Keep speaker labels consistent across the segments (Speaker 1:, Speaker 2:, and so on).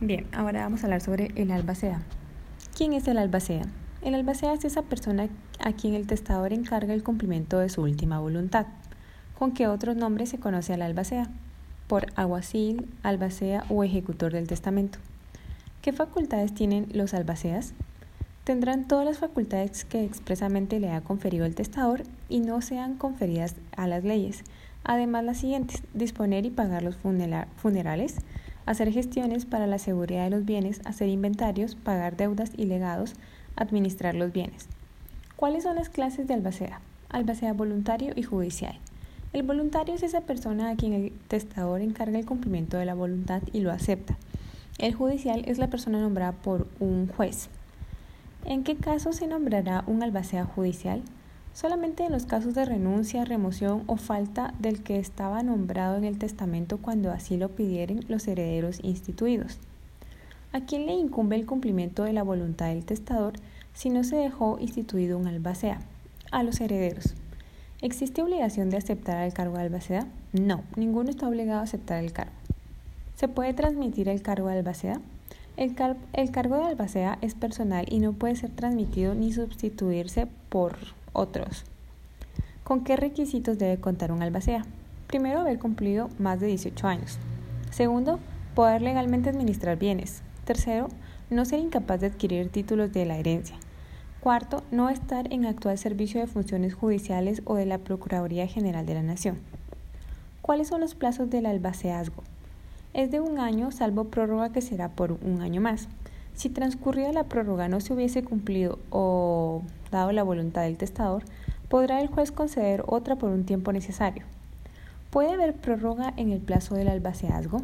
Speaker 1: Bien, ahora vamos a hablar sobre el albacea. ¿Quién es el albacea? El albacea es esa persona a quien el testador encarga el cumplimiento de su última voluntad. ¿Con qué otros nombres se conoce al albacea? Por alguacil, albacea o ejecutor del testamento. ¿Qué facultades tienen los albaceas? Tendrán todas las facultades que expresamente le ha conferido el testador y no sean conferidas a las leyes. Además, las siguientes, disponer y pagar los funerales, hacer gestiones para la seguridad de los bienes, hacer inventarios, pagar deudas y legados, administrar los bienes. ¿Cuáles son las clases de albacea? Albacea voluntario y judicial. El voluntario es esa persona a quien el testador encarga el cumplimiento de la voluntad y lo acepta. El judicial es la persona nombrada por un juez. ¿En qué caso se nombrará un albacea judicial? Solamente en los casos de renuncia, remoción o falta del que estaba nombrado en el testamento cuando así lo pidieren los herederos instituidos. ¿A quién le incumbe el cumplimiento de la voluntad del testador si no se dejó instituido un albacea? A los herederos. ¿Existe obligación de aceptar el cargo de albacea? No, ninguno está obligado a aceptar el cargo. ¿Se puede transmitir el cargo de albacea? El, el cargo de albacea es personal y no puede ser transmitido ni sustituirse por otros. ¿Con qué requisitos debe contar un albacea? Primero, haber cumplido más de 18 años. Segundo, poder legalmente administrar bienes. Tercero, no ser incapaz de adquirir títulos de la herencia. Cuarto, no estar en actual servicio de funciones judiciales o de la Procuraduría General de la Nación. ¿Cuáles son los plazos del albaceazgo? Es de un año, salvo prórroga que será por un año más. Si transcurrida la prórroga no se hubiese cumplido o dado la voluntad del testador, podrá el juez conceder otra por un tiempo necesario. ¿Puede haber prórroga en el plazo del albaceazgo?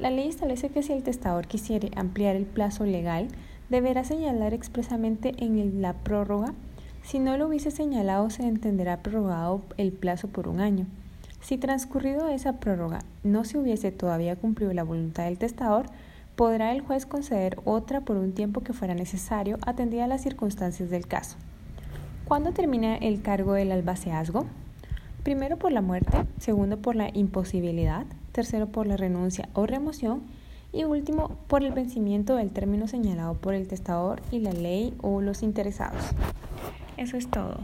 Speaker 1: La ley establece que si el testador quisiere ampliar el plazo legal, deberá señalar expresamente en la prórroga. Si no lo hubiese señalado, se entenderá prorrogado el plazo por un año. Si transcurrido esa prórroga no se hubiese todavía cumplido la voluntad del testador, podrá el juez conceder otra por un tiempo que fuera necesario atendida las circunstancias del caso. ¿Cuándo termina el cargo del albaceazgo? Primero por la muerte, segundo por la imposibilidad, tercero por la renuncia o remoción y último por el vencimiento del término señalado por el testador y la ley o los interesados. Eso es todo.